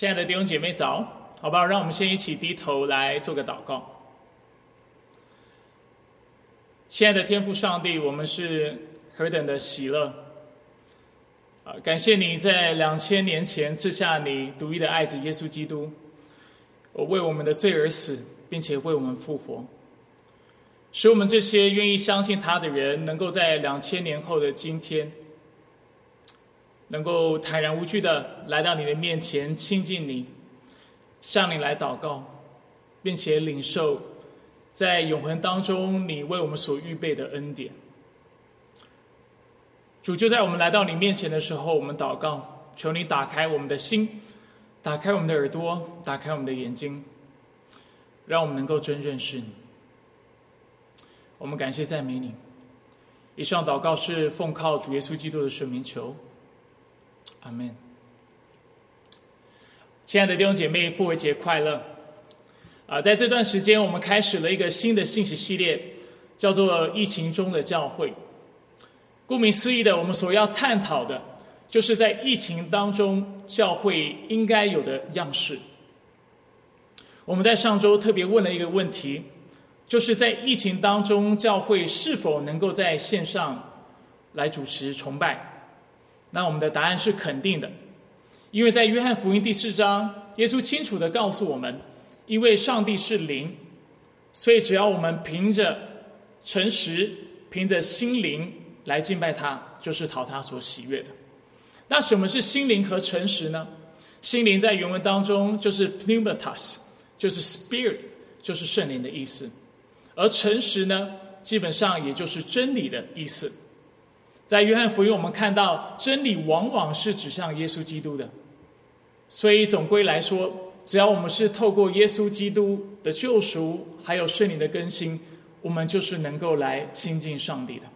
亲爱的弟兄姐妹早，好不好？让我们先一起低头来做个祷告。亲爱的天父上帝，我们是何等的喜乐啊！感谢你在两千年前赐下你独一的爱子耶稣基督，我为我们的罪而死，并且为我们复活，使我们这些愿意相信他的人，能够在两千年后的今天。能够坦然无惧的来到你的面前，亲近你，向你来祷告，并且领受在永恒当中你为我们所预备的恩典。主就在我们来到你面前的时候，我们祷告，求你打开我们的心，打开我们的耳朵，打开我们的眼睛，让我们能够真认识你。我们感谢赞美你。以上祷告是奉靠主耶稣基督的圣名求。阿门。亲爱的弟兄姐妹，复活节快乐！啊，在这段时间，我们开始了一个新的信息系列，叫做“疫情中的教会”。顾名思义的，我们所要探讨的，就是在疫情当中教会应该有的样式。我们在上周特别问了一个问题，就是在疫情当中，教会是否能够在线上来主持崇拜？那我们的答案是肯定的，因为在约翰福音第四章，耶稣清楚的告诉我们，因为上帝是灵，所以只要我们凭着诚实、凭着心灵来敬拜他，就是讨他所喜悦的。那什么是心灵和诚实呢？心灵在原文当中就是 pneumatos，就是 spirit，就是圣灵的意思，而诚实呢，基本上也就是真理的意思。在约翰福音，我们看到真理往往是指向耶稣基督的，所以总归来说，只要我们是透过耶稣基督的救赎，还有圣灵的更新，我们就是能够来亲近上帝的。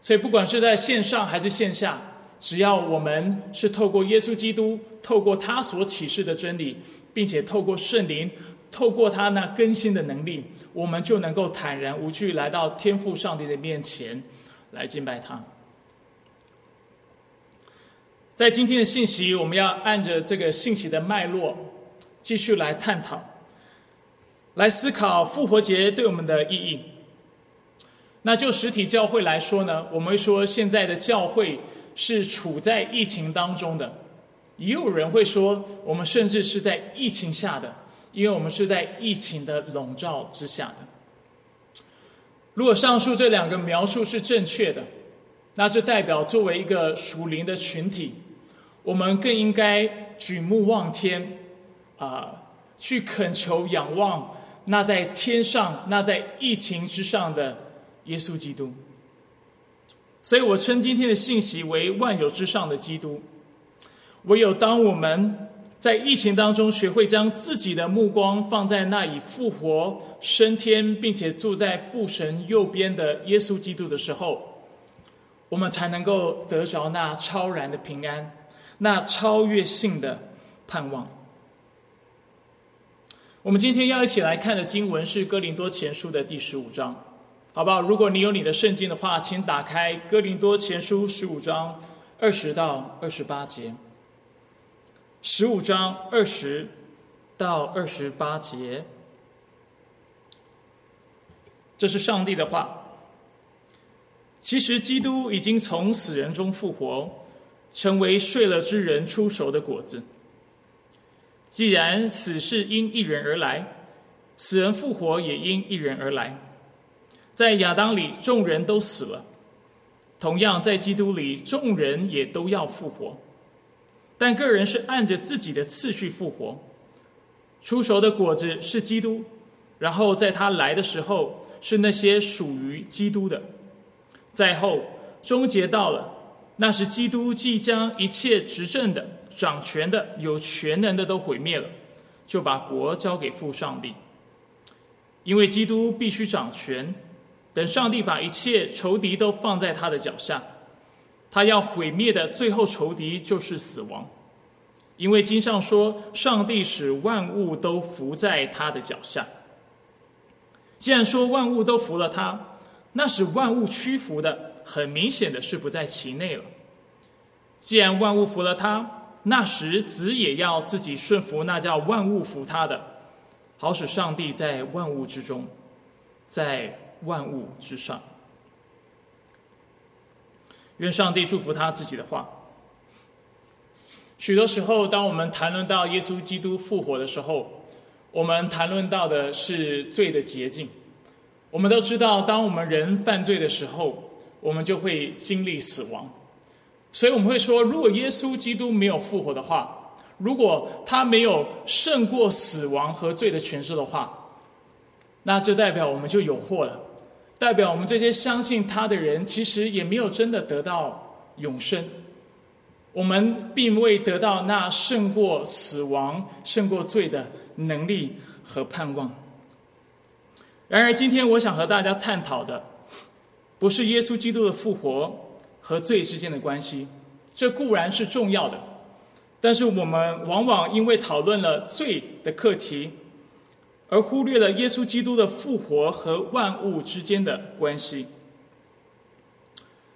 所以，不管是在线上还是线下，只要我们是透过耶稣基督，透过他所启示的真理，并且透过圣灵，透过他那更新的能力，我们就能够坦然无惧来到天父上帝的面前来敬拜他。在今天的信息，我们要按着这个信息的脉络，继续来探讨，来思考复活节对我们的意义。那就实体教会来说呢，我们会说现在的教会是处在疫情当中的，也有人会说我们甚至是在疫情下的，因为我们是在疫情的笼罩之下的。如果上述这两个描述是正确的，那就代表作为一个属灵的群体。我们更应该举目望天，啊，去恳求、仰望那在天上、那在疫情之上的耶稣基督。所以我称今天的信息为万有之上的基督。唯有当我们在疫情当中学会将自己的目光放在那已复活、升天，并且住在父神右边的耶稣基督的时候，我们才能够得着那超然的平安。那超越性的盼望。我们今天要一起来看的经文是《哥林多前书》的第十五章，好不好？如果你有你的圣经的话，请打开《哥林多前书》十五章二十到二十八节。十五章二十到二十八节，这是上帝的话。其实，基督已经从死人中复活。成为睡了之人出熟的果子。既然死是因一人而来，死人复活也因一人而来。在亚当里，众人都死了；同样，在基督里，众人也都要复活。但个人是按着自己的次序复活。出熟的果子是基督，然后在他来的时候，是那些属于基督的。在后，终结到了。那是基督即将一切执政的、掌权的、有全能的都毁灭了，就把国交给父上帝。因为基督必须掌权，等上帝把一切仇敌都放在他的脚下，他要毁灭的最后仇敌就是死亡。因为经上说，上帝使万物都伏在他的脚下。既然说万物都服了他，那使万物屈服的。很明显的是不在其内了。既然万物服了他，那时子也要自己顺服那叫万物服他的，好使上帝在万物之中，在万物之上。愿上帝祝福他自己的话。许多时候，当我们谈论到耶稣基督复活的时候，我们谈论到的是罪的捷径。我们都知道，当我们人犯罪的时候，我们就会经历死亡。所以我们会说，如果耶稣基督没有复活的话，如果他没有胜过死亡和罪的权势的话，那就代表我们就有祸了，代表我们这些相信他的人，其实也没有真的得到永生。我们并未得到那胜过死亡、胜过罪的能力和盼望。然而，今天我想和大家探讨的，不是耶稣基督的复活和罪之间的关系，这固然是重要的，但是我们往往因为讨论了罪的课题，而忽略了耶稣基督的复活和万物之间的关系。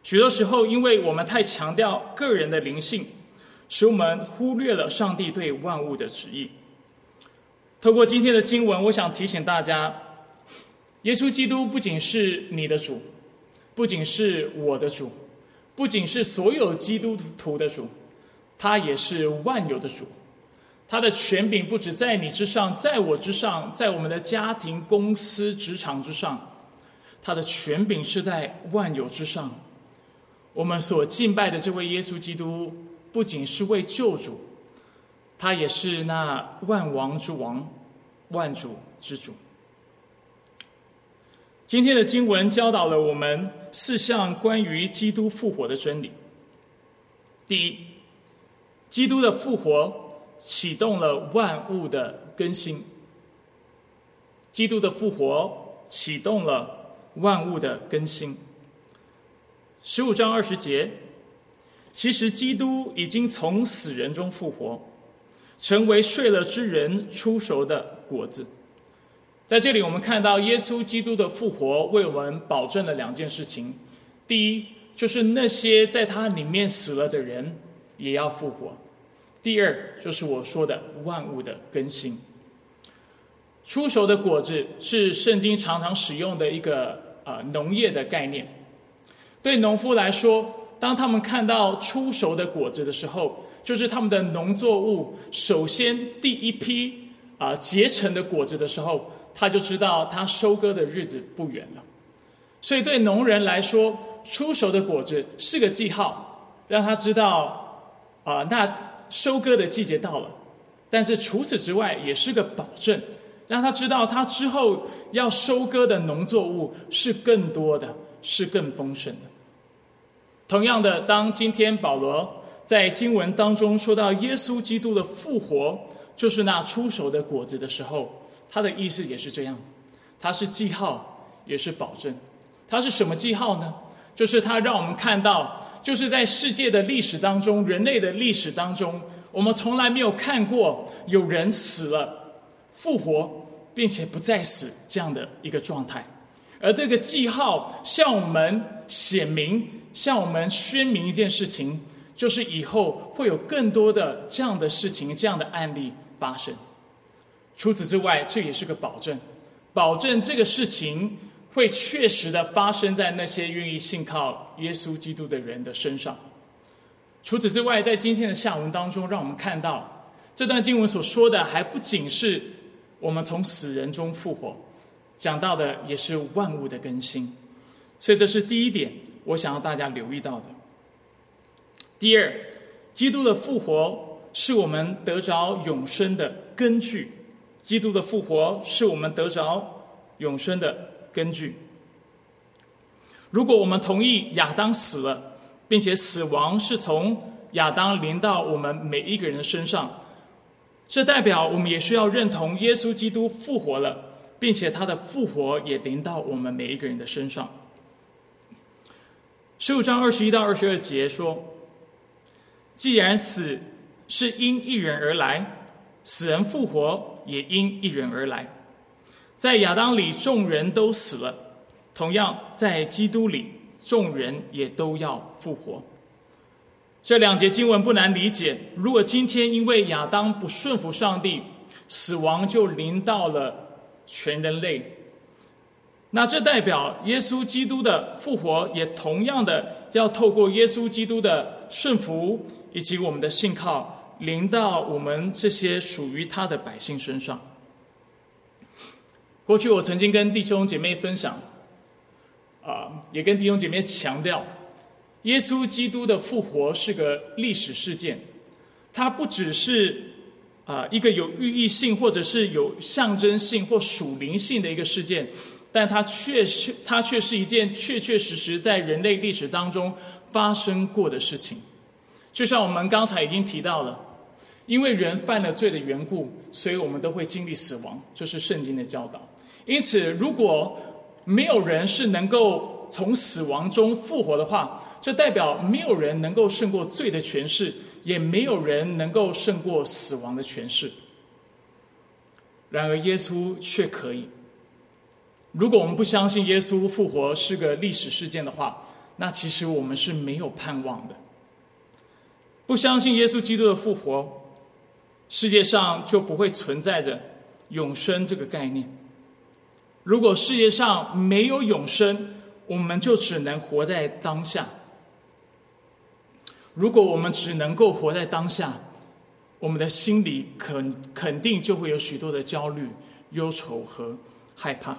许多时候，因为我们太强调个人的灵性，使我们忽略了上帝对万物的旨意。透过今天的经文，我想提醒大家，耶稣基督不仅是你的主，不仅是我的主，不仅是所有基督徒的主，他也是万有的主。他的权柄不止在你之上，在我之上，在我们的家庭、公司、职场之上，他的权柄是在万有之上。我们所敬拜的这位耶稣基督，不仅是位救主，他也是那万王之王、万主之主。今天的经文教导了我们四项关于基督复活的真理。第一，基督的复活启动了万物的更新。基督的复活启动了万物的更新。十五章二十节，其实基督已经从死人中复活，成为睡了之人出熟的果子。在这里，我们看到耶稣基督的复活为我们保证了两件事情：第一，就是那些在他里面死了的人也要复活；第二，就是我说的万物的更新。出熟的果子是圣经常常使用的一个呃农业的概念。对农夫来说，当他们看到出熟的果子的时候，就是他们的农作物首先第一批啊结成的果子的时候，他就知道他收割的日子不远了。所以对农人来说，出熟的果子是个记号，让他知道啊那收割的季节到了。但是除此之外，也是个保证，让他知道他之后要收割的农作物是更多的，是更丰盛的。同样的，当今天保罗在经文当中说到耶稣基督的复活就是那出手的果子的时候，他的意思也是这样，它是记号，也是保证。它是什么记号呢？就是它让我们看到，就是在世界的历史当中，人类的历史当中，我们从来没有看过有人死了复活，并且不再死这样的一个状态。而这个记号向我们显明。向我们宣明一件事情，就是以后会有更多的这样的事情、这样的案例发生。除此之外，这也是个保证，保证这个事情会确实的发生在那些愿意信靠耶稣基督的人的身上。除此之外，在今天的下文当中，让我们看到这段经文所说的，还不仅是我们从死人中复活，讲到的也是万物的更新。所以，这是第一点。我想要大家留意到的。第二，基督的复活是我们得着永生的根据。基督的复活是我们得着永生的根据。如果我们同意亚当死了，并且死亡是从亚当临到我们每一个人的身上，这代表我们也需要认同耶稣基督复活了，并且他的复活也临到我们每一个人的身上。十五章二十一到二十二节说：“既然死是因一人而来，死人复活也因一人而来。在亚当里众人都死了，同样在基督里众人也都要复活。”这两节经文不难理解。如果今天因为亚当不顺服上帝，死亡就临到了全人类，那这代表耶稣基督的复活也同样的要透过耶稣基督的顺服以及我们的信靠，临到我们这些属于他的百姓身上。过去我曾经跟弟兄姐妹分享，啊，也跟弟兄姐妹强调。耶稣基督的复活是个历史事件，它不只是啊一个有寓意性或者是有象征性或属灵性的一个事件，但它确实它却是一件确确实实在人类历史当中发生过的事情。就像我们刚才已经提到了，因为人犯了罪的缘故，所以我们都会经历死亡，这是圣经的教导。因此，如果没有人是能够从死亡中复活的话，这代表没有人能够胜过罪的权势，也没有人能够胜过死亡的权势。然而，耶稣却可以。如果我们不相信耶稣复活是个历史事件的话，那其实我们是没有盼望的。不相信耶稣基督的复活，世界上就不会存在着永生这个概念。如果世界上没有永生，我们就只能活在当下。如果我们只能够活在当下，我们的心里肯肯定就会有许多的焦虑、忧愁和害怕。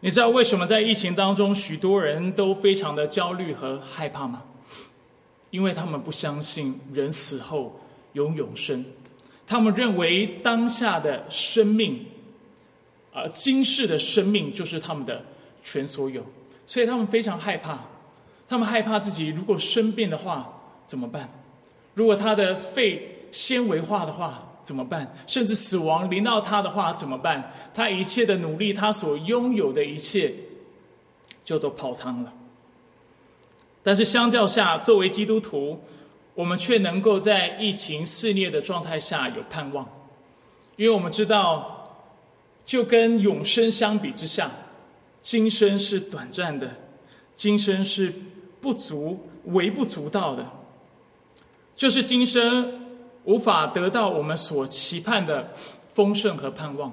你知道为什么在疫情当中许多人都非常的焦虑和害怕吗？因为他们不相信人死后有永生，他们认为当下的生命，啊，今世的生命就是他们的全所有，所以他们非常害怕。他们害怕自己如果生病的话怎么办？如果他的肺纤维化的话怎么办？甚至死亡临到他的话怎么办？他一切的努力，他所拥有的一切，就都泡汤了。但是相较下，作为基督徒，我们却能够在疫情肆虐的状态下有盼望，因为我们知道，就跟永生相比之下，今生是短暂的，今生是。不足、微不足道的，就是今生无法得到我们所期盼的丰盛和盼望，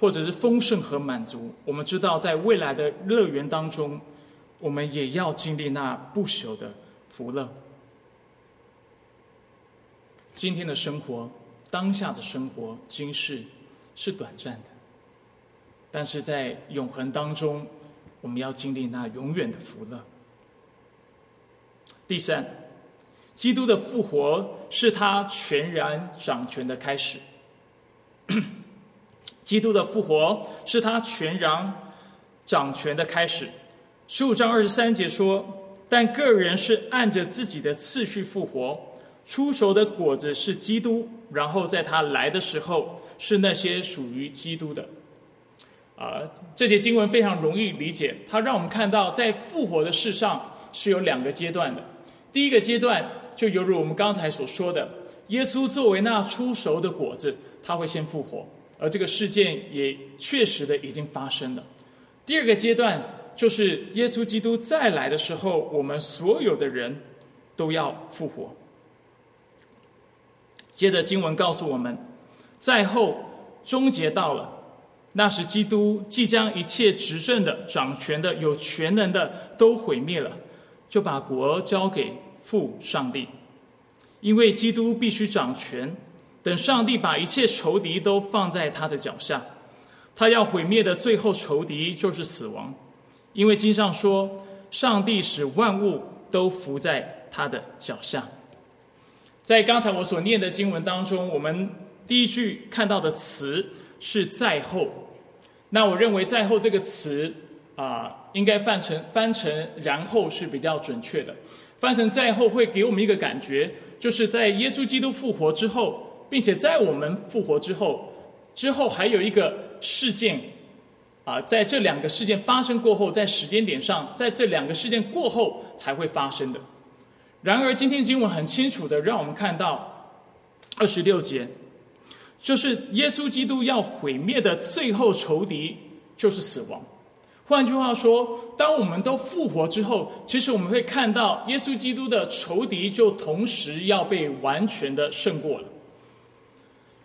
或者是丰盛和满足。我们知道，在未来的乐园当中，我们也要经历那不朽的福乐。今天的生活，当下的生活，今世是短暂的，但是在永恒当中，我们要经历那永远的福乐。第三，基督的复活是他全然掌权的开始。基督的复活是他全然掌权的开始。十五章二十三节说：“但个人是按着自己的次序复活，出熟的果子是基督，然后在他来的时候是那些属于基督的。”啊，这节经文非常容易理解，它让我们看到在复活的事上是有两个阶段的。第一个阶段就犹如我们刚才所说的，耶稣作为那出熟的果子，他会先复活，而这个事件也确实的已经发生了。第二个阶段就是耶稣基督再来的时候，我们所有的人都要复活。接着经文告诉我们，在后终结到了，那时基督即将一切执政的、掌权的、有权能的都毁灭了。就把国交给父上帝，因为基督必须掌权。等上帝把一切仇敌都放在他的脚下，他要毁灭的最后仇敌就是死亡。因为经上说，上帝使万物都伏在他的脚下。在刚才我所念的经文当中，我们第一句看到的词是在后。那我认为在后这个词啊。应该翻成翻成然后是比较准确的，翻成在后会给我们一个感觉，就是在耶稣基督复活之后，并且在我们复活之后，之后还有一个事件，啊，在这两个事件发生过后，在时间点上，在这两个事件过后才会发生的。然而，今天经文很清楚的让我们看到二十六节，就是耶稣基督要毁灭的最后仇敌就是死亡。换句话说，当我们都复活之后，其实我们会看到耶稣基督的仇敌就同时要被完全的胜过了。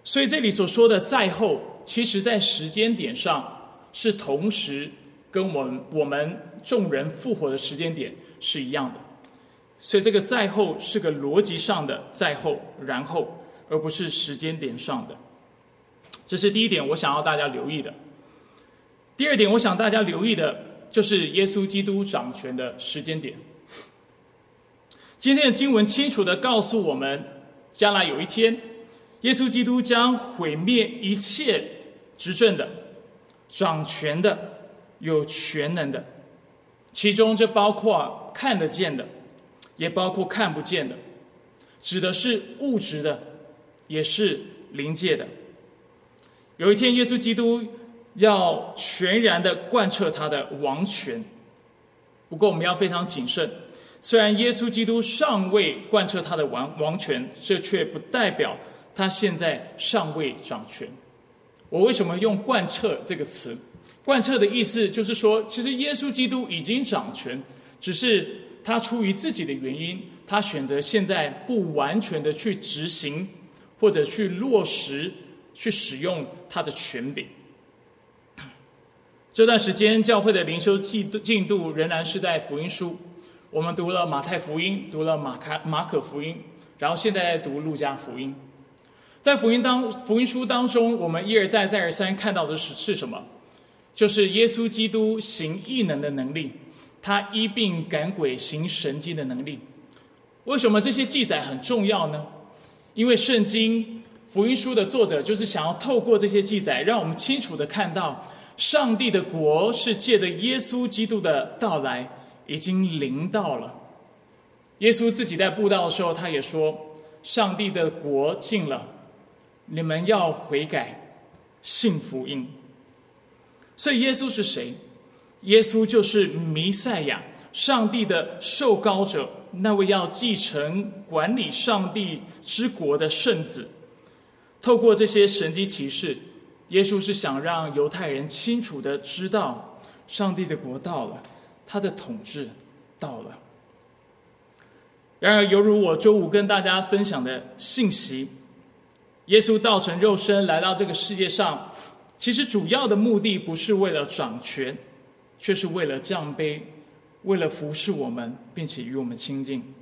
所以这里所说的在后，其实在时间点上是同时跟我们我们众人复活的时间点是一样的。所以这个在后是个逻辑上的在后，然后，而不是时间点上的。这是第一点，我想要大家留意的。第二点，我想大家留意的就是耶稣基督掌权的时间点。今天的经文清楚的告诉我们，将来有一天，耶稣基督将毁灭一切执政的、掌权的、有全能的，其中这包括看得见的，也包括看不见的，指的是物质的，也是灵界的。有一天，耶稣基督。要全然的贯彻他的王权。不过，我们要非常谨慎。虽然耶稣基督尚未贯彻他的王王权，这却不代表他现在尚未掌权。我为什么用“贯彻”这个词？贯彻的意思就是说，其实耶稣基督已经掌权，只是他出于自己的原因，他选择现在不完全的去执行，或者去落实、去使用他的权柄。这段时间，教会的灵修进进度仍然是在福音书。我们读了马太福音，读了马卡马可福音，然后现在读路加福音。在福音当福音书当中，我们一而再再而三看到的是是什么？就是耶稣基督行异能的能力，他医病赶鬼行神迹的能力。为什么这些记载很重要呢？因为圣经福音书的作者就是想要透过这些记载，让我们清楚的看到。上帝的国是借着耶稣基督的到来已经临到了。耶稣自己在布道的时候，他也说：“上帝的国近了，你们要悔改，信福音。”所以，耶稣是谁？耶稣就是弥赛亚，上帝的受膏者，那位要继承管理上帝之国的圣子。透过这些神迹奇事。耶稣是想让犹太人清楚的知道，上帝的国到了，他的统治到了。然而，犹如我周五跟大家分享的信息，耶稣道成肉身来到这个世界上，其实主要的目的不是为了掌权，却是为了降卑，为了服侍我们，并且与我们亲近。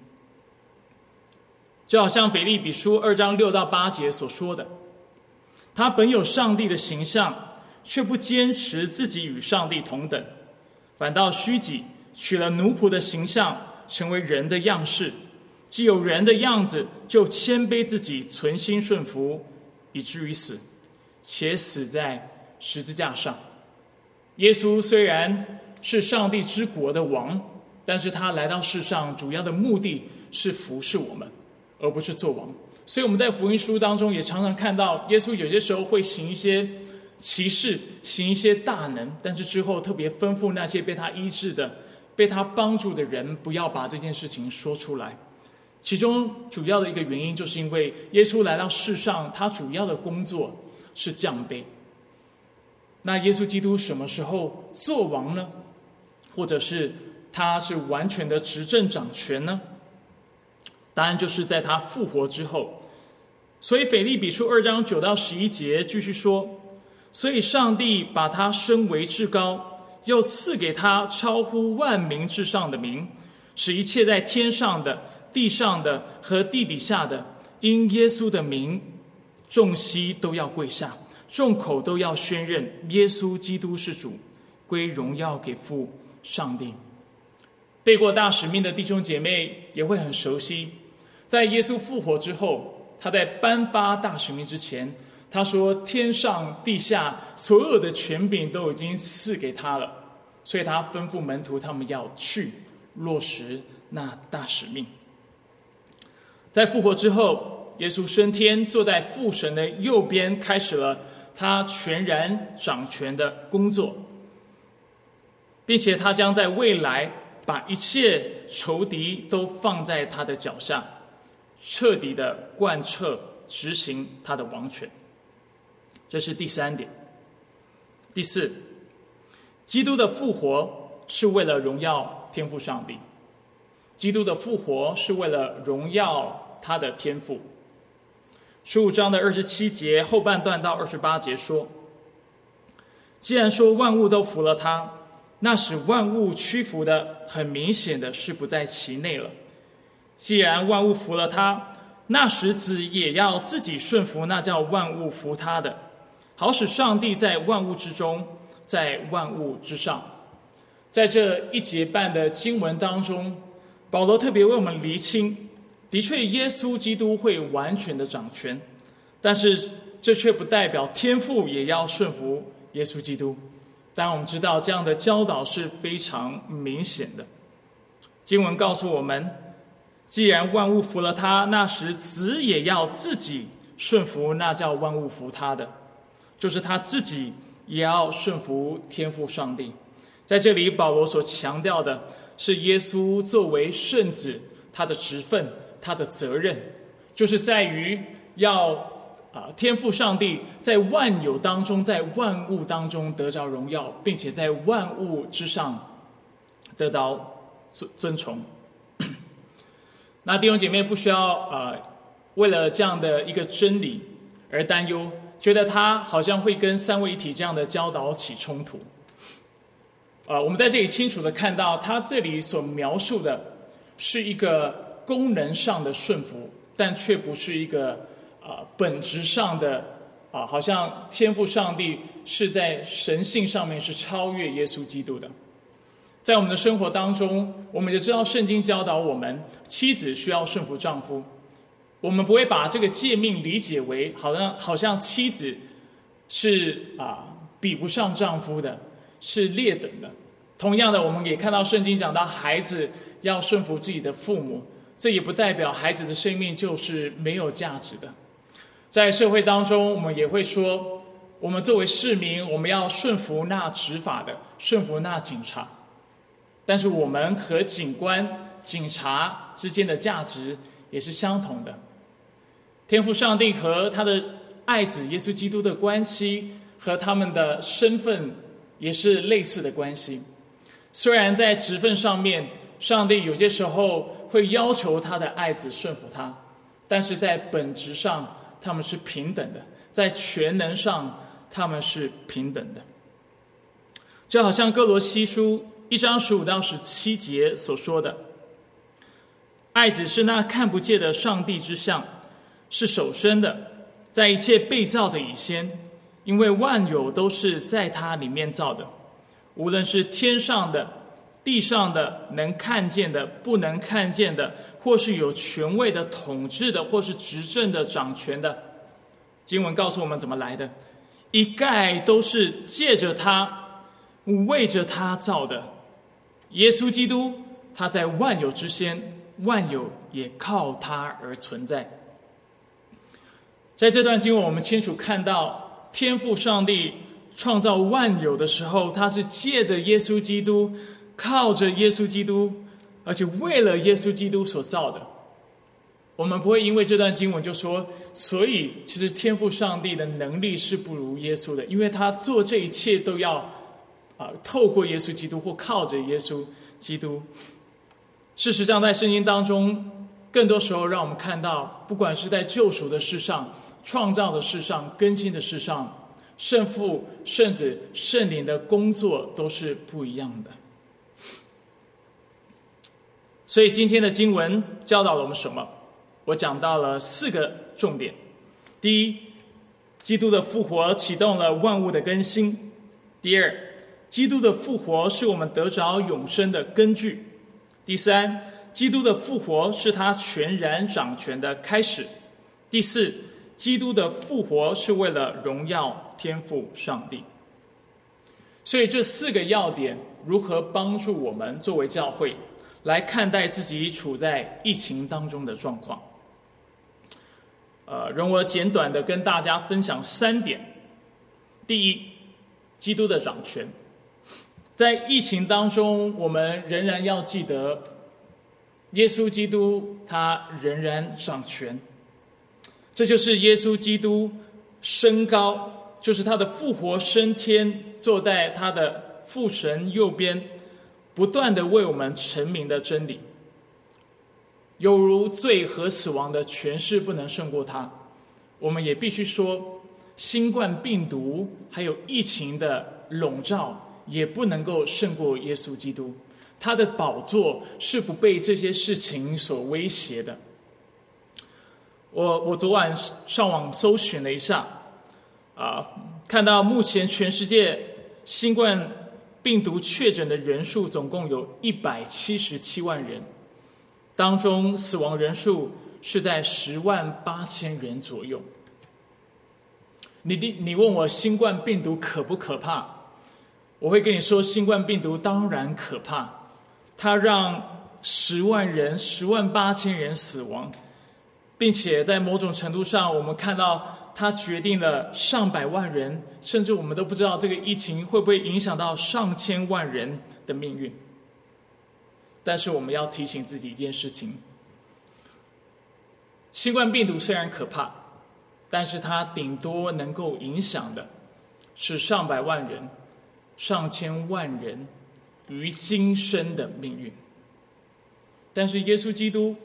就好像腓利比书二章六到八节所说的。他本有上帝的形象，却不坚持自己与上帝同等，反倒虚己，取了奴仆的形象，成为人的样式。既有人的样子，就谦卑自己，存心顺服，以至于死，且死在十字架上。耶稣虽然是上帝之国的王，但是他来到世上主要的目的是服侍我们，而不是做王。所以我们在福音书当中也常常看到，耶稣有些时候会行一些奇事，行一些大能，但是之后特别吩咐那些被他医治的、被他帮助的人，不要把这件事情说出来。其中主要的一个原因，就是因为耶稣来到世上，他主要的工作是降卑。那耶稣基督什么时候做王呢？或者是他是完全的执政掌权呢？答案就是在他复活之后，所以腓利比书二章九到十一节继续说：所以上帝把他升为至高，又赐给他超乎万民之上的名，使一切在天上的、地上的和地底下的，因耶稣的名，众膝都要跪下，众口都要宣认耶稣基督是主，归荣耀给父上帝。背过大使命的弟兄姐妹也会很熟悉。在耶稣复活之后，他在颁发大使命之前，他说：“天上地下所有的权柄都已经赐给他了。”所以，他吩咐门徒他们要去落实那大使命。在复活之后，耶稣升天，坐在父神的右边，开始了他全然掌权的工作，并且他将在未来把一切仇敌都放在他的脚下。彻底的贯彻执行他的王权，这是第三点。第四，基督的复活是为了荣耀天赋上帝。基督的复活是为了荣耀他的天赋。十五章的二十七节后半段到二十八节说：“既然说万物都服了他，那使万物屈服的，很明显的是不在其内了。既然万物服了他，那使子也要自己顺服，那叫万物服他的，好使上帝在万物之中，在万物之上。”在这一节半的经文当中。保罗特别为我们厘清，的确，耶稣基督会完全的掌权，但是这却不代表天父也要顺服耶稣基督。当然，我们知道这样的教导是非常明显的。经文告诉我们，既然万物服了他，那时子也要自己顺服，那叫万物服他的，就是他自己也要顺服天父上帝。在这里，保罗所强调的。是耶稣作为圣子，他的职分、他的责任，就是在于要啊，天赋上帝在万有当中，在万物当中得着荣耀，并且在万物之上得到尊尊崇。那弟兄姐妹不需要啊，为了这样的一个真理而担忧，觉得他好像会跟三位一体这样的教导起冲突。呃，我们在这里清楚的看到，他这里所描述的是一个功能上的顺服，但却不是一个啊本质上的啊，好像天赋上帝是在神性上面是超越耶稣基督的。在我们的生活当中，我们就知道圣经教导我们，妻子需要顺服丈夫。我们不会把这个诫命理解为好像好像妻子是啊比不上丈夫的。是劣等的。同样的，我们也看到圣经讲到孩子要顺服自己的父母，这也不代表孩子的生命就是没有价值的。在社会当中，我们也会说，我们作为市民，我们要顺服那执法的，顺服那警察。但是，我们和警官、警察之间的价值也是相同的。天赋上帝和他的爱子耶稣基督的关系和他们的身份。也是类似的关系，虽然在职分上面，上帝有些时候会要求他的爱子顺服他，但是在本质上他们是平等的，在全能上他们是平等的。就好像哥罗西书一章十五到十七节所说的：“爱子是那看不见的上帝之像，是首生的，在一切被造的以先。”因为万有都是在它里面造的，无论是天上的、地上的、能看见的、不能看见的，或是有权位的、统治的，或是执政的、掌权的。经文告诉我们怎么来的，一概都是借着他、为着他造的。耶稣基督，他在万有之先，万有也靠他而存在。在这段经文，我们清楚看到。天赋上帝创造万有的时候，他是借着耶稣基督，靠着耶稣基督，而且为了耶稣基督所造的。我们不会因为这段经文就说，所以其实天赋上帝的能力是不如耶稣的，因为他做这一切都要啊透过耶稣基督或靠着耶稣基督。事实上，在圣经当中，更多时候让我们看到，不管是在救赎的事上。创造的事上，更新的事上，圣父、圣子、圣灵的工作都是不一样的。所以今天的经文教导了我们什么？我讲到了四个重点：第一，基督的复活启动了万物的更新；第二，基督的复活是我们得着永生的根据；第三，基督的复活是他全然掌权的开始；第四。基督的复活是为了荣耀天赋上帝，所以这四个要点如何帮助我们作为教会来看待自己处在疫情当中的状况？呃，容我简短的跟大家分享三点。第一，基督的掌权，在疫情当中，我们仍然要记得，耶稣基督他仍然掌权。这就是耶稣基督升高，就是他的复活升天，坐在他的父神右边，不断的为我们陈明的真理。有如罪和死亡的权势不能胜过他，我们也必须说，新冠病毒还有疫情的笼罩也不能够胜过耶稣基督。他的宝座是不被这些事情所威胁的。我我昨晚上网搜寻了一下，啊，看到目前全世界新冠病毒确诊的人数总共有一百七十七万人，当中死亡人数是在十万八千人左右。你你你问我新冠病毒可不可怕？我会跟你说，新冠病毒当然可怕。它让十万人、十万八千人死亡，并且在某种程度上，我们看到他决定了上百万人，甚至我们都不知道这个疫情会不会影响到上千万人的命运。但是我们要提醒自己一件事情：新冠病毒虽然可怕，但是它顶多能够影响的是上百万人、上千万人。于今生的命运，但是耶稣基督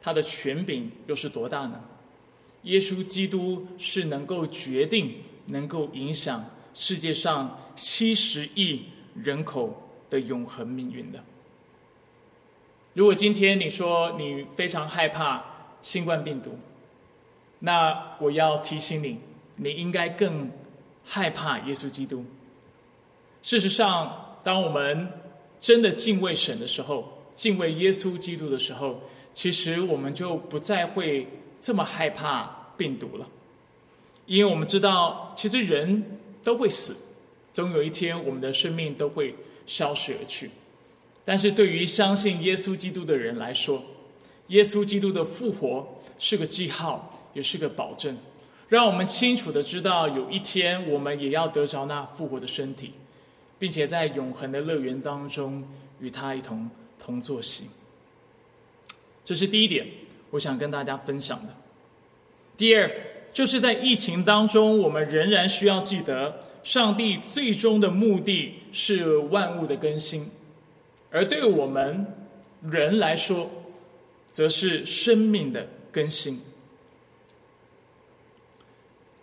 他的权柄又是多大呢？耶稣基督是能够决定、能够影响世界上七十亿人口的永恒命运的。如果今天你说你非常害怕新冠病毒，那我要提醒你，你应该更害怕耶稣基督。事实上。当我们真的敬畏神的时候，敬畏耶稣基督的时候，其实我们就不再会这么害怕病毒了，因为我们知道，其实人都会死，总有一天我们的生命都会消失而去。但是对于相信耶稣基督的人来说，耶稣基督的复活是个记号，也是个保证，让我们清楚的知道，有一天我们也要得着那复活的身体。并且在永恒的乐园当中与他一同同坐席，这是第一点，我想跟大家分享的。第二，就是在疫情当中，我们仍然需要记得，上帝最终的目的是万物的更新，而对我们人来说，则是生命的更新。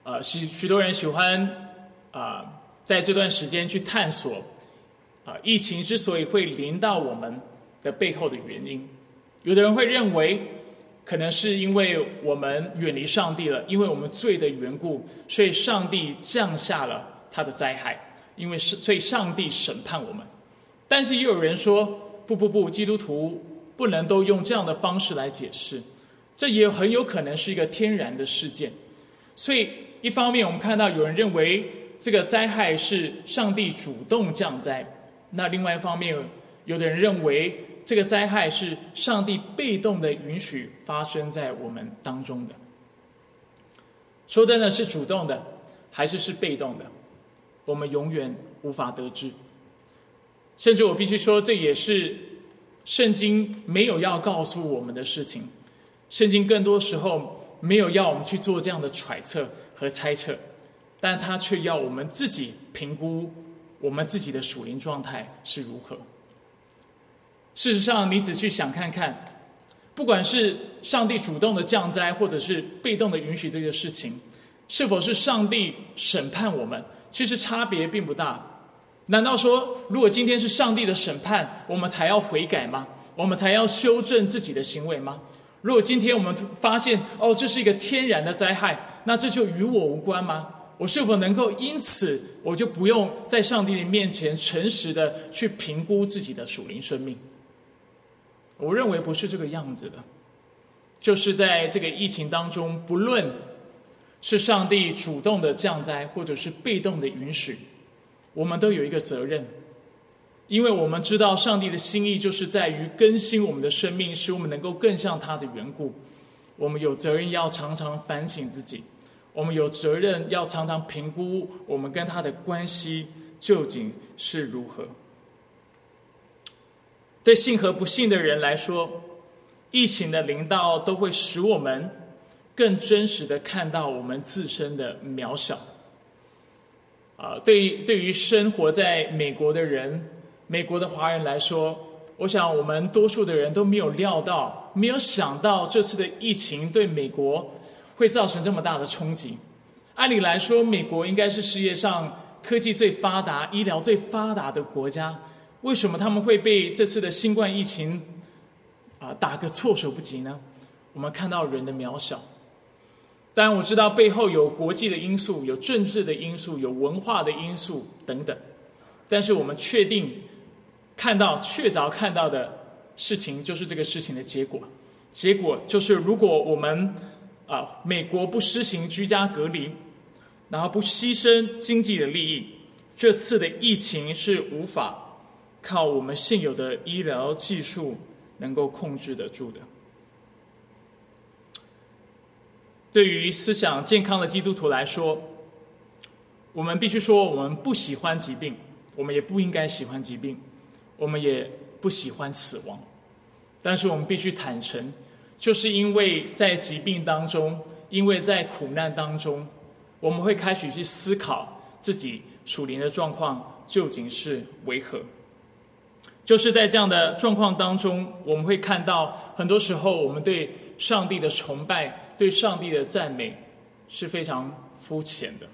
呃，许许多人喜欢啊。在这段时间去探索，啊，疫情之所以会临到我们的背后的原因，有的人会认为，可能是因为我们远离上帝了，因为我们罪的缘故，所以上帝降下了他的灾害，因为是所以上帝审判我们。但是也有人说，不不不，基督徒不能都用这样的方式来解释，这也很有可能是一个天然的事件。所以一方面，我们看到有人认为。这个灾害是上帝主动降灾，那另外一方面，有的人认为这个灾害是上帝被动的允许发生在我们当中的。说的呢是主动的，还是是被动的？我们永远无法得知。甚至我必须说，这也是圣经没有要告诉我们的事情。圣经更多时候没有要我们去做这样的揣测和猜测。但它却要我们自己评估我们自己的属灵状态是如何。事实上，你只去想看看，不管是上帝主动的降灾，或者是被动的允许这个事情，是否是上帝审判我们，其实差别并不大。难道说，如果今天是上帝的审判，我们才要悔改吗？我们才要修正自己的行为吗？如果今天我们发现，哦，这是一个天然的灾害，那这就与我无关吗？我是否能够因此，我就不用在上帝的面前诚实的去评估自己的属灵生命？我认为不是这个样子的，就是在这个疫情当中，不论是上帝主动的降灾，或者是被动的允许，我们都有一个责任，因为我们知道上帝的心意就是在于更新我们的生命，使我们能够更像他的缘故，我们有责任要常常反省自己。我们有责任要常常评估我们跟他的关系究竟是如何。对信和不信的人来说，疫情的临到都会使我们更真实的看到我们自身的渺小。啊，对于对于生活在美国的人，美国的华人来说，我想我们多数的人都没有料到，没有想到这次的疫情对美国会造成这么大的冲击。按理来说，美国应该是世界上科技最发达、医疗最发达的国家，为什么他们会被这次的新冠疫情啊打个措手不及呢？我们看到人的渺小。当然，我知道背后有国际的因素、有政治的因素、有文化的因素等等。但是我们确定看到、确凿看到的事情，就是这个事情的结果。结果就是，如果我们啊，美国不施行居家隔离，然后不牺牲经济的利益，这次的疫情是无法靠我们现有的医疗技术能够控制得住的。对于思想健康的基督徒来说，我们必须说，我们不喜欢疾病，我们也不应该喜欢疾病，我们也不喜欢死亡。但是我们必须坦诚，就是因为在疾病当中，因为在苦难当中，我们会开始去思考自己属灵的状况究竟是为何。就是在这样的状况当中，我们会看到，很多时候我们对上帝的崇拜。对上帝的赞美是非常肤浅的，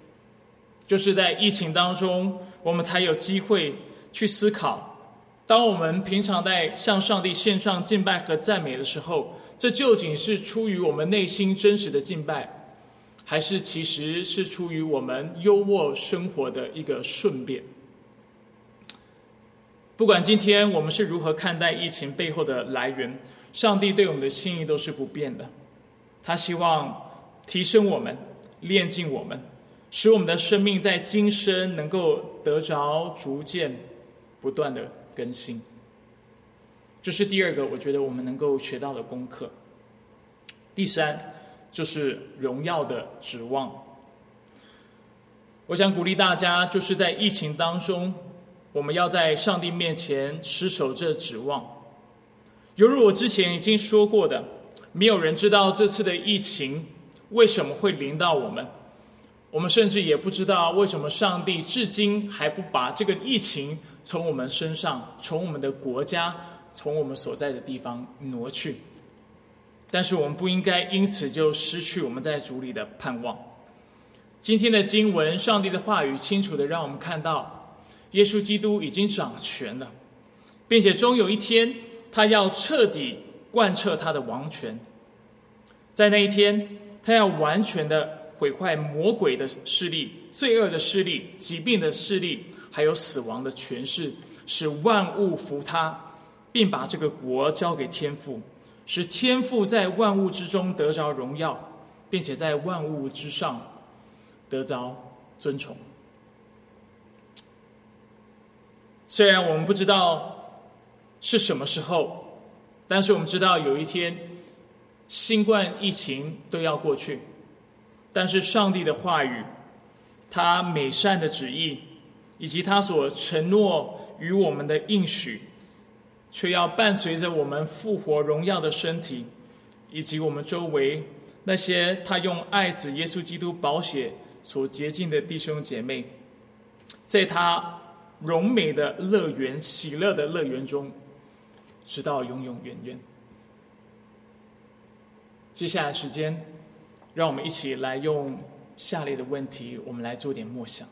就是在疫情当中，我们才有机会去思考：当我们平常在向上帝献上敬拜和赞美的时候，这究竟是出于我们内心真实的敬拜，还是其实是出于我们优渥生活的一个顺便？不管今天我们是如何看待疫情背后的来源，上帝对我们的心意都是不变的。他希望提升我们，炼净我们，使我们的生命在今生能够得着逐渐不断的更新。这是第二个，我觉得我们能够学到的功课。第三，就是荣耀的指望。我想鼓励大家，就是在疫情当中，我们要在上帝面前持守这指望。犹如我之前已经说过的。没有人知道这次的疫情为什么会临到我们，我们甚至也不知道为什么上帝至今还不把这个疫情从我们身上、从我们的国家、从我们所在的地方挪去。但是我们不应该因此就失去我们在主里的盼望。今天的经文，上帝的话语清楚的让我们看到，耶稣基督已经掌权了，并且终有一天，他要彻底。贯彻他的王权，在那一天，他要完全的毁坏魔鬼的势力、罪恶的势力、疾病的势力，还有死亡的权势，使万物服他，并把这个国交给天父，使天父在万物之中得着荣耀，并且在万物之上得着尊崇。虽然我们不知道是什么时候。但是我们知道，有一天，新冠疫情都要过去，但是上帝的话语，他美善的旨意，以及他所承诺与我们的应许，却要伴随着我们复活荣耀的身体，以及我们周围那些他用爱子耶稣基督宝血所洁净的弟兄姐妹，在他荣美的乐园、喜乐的乐园中。直到永永远远。接下来时间，让我们一起来用下列的问题，我们来做点默想。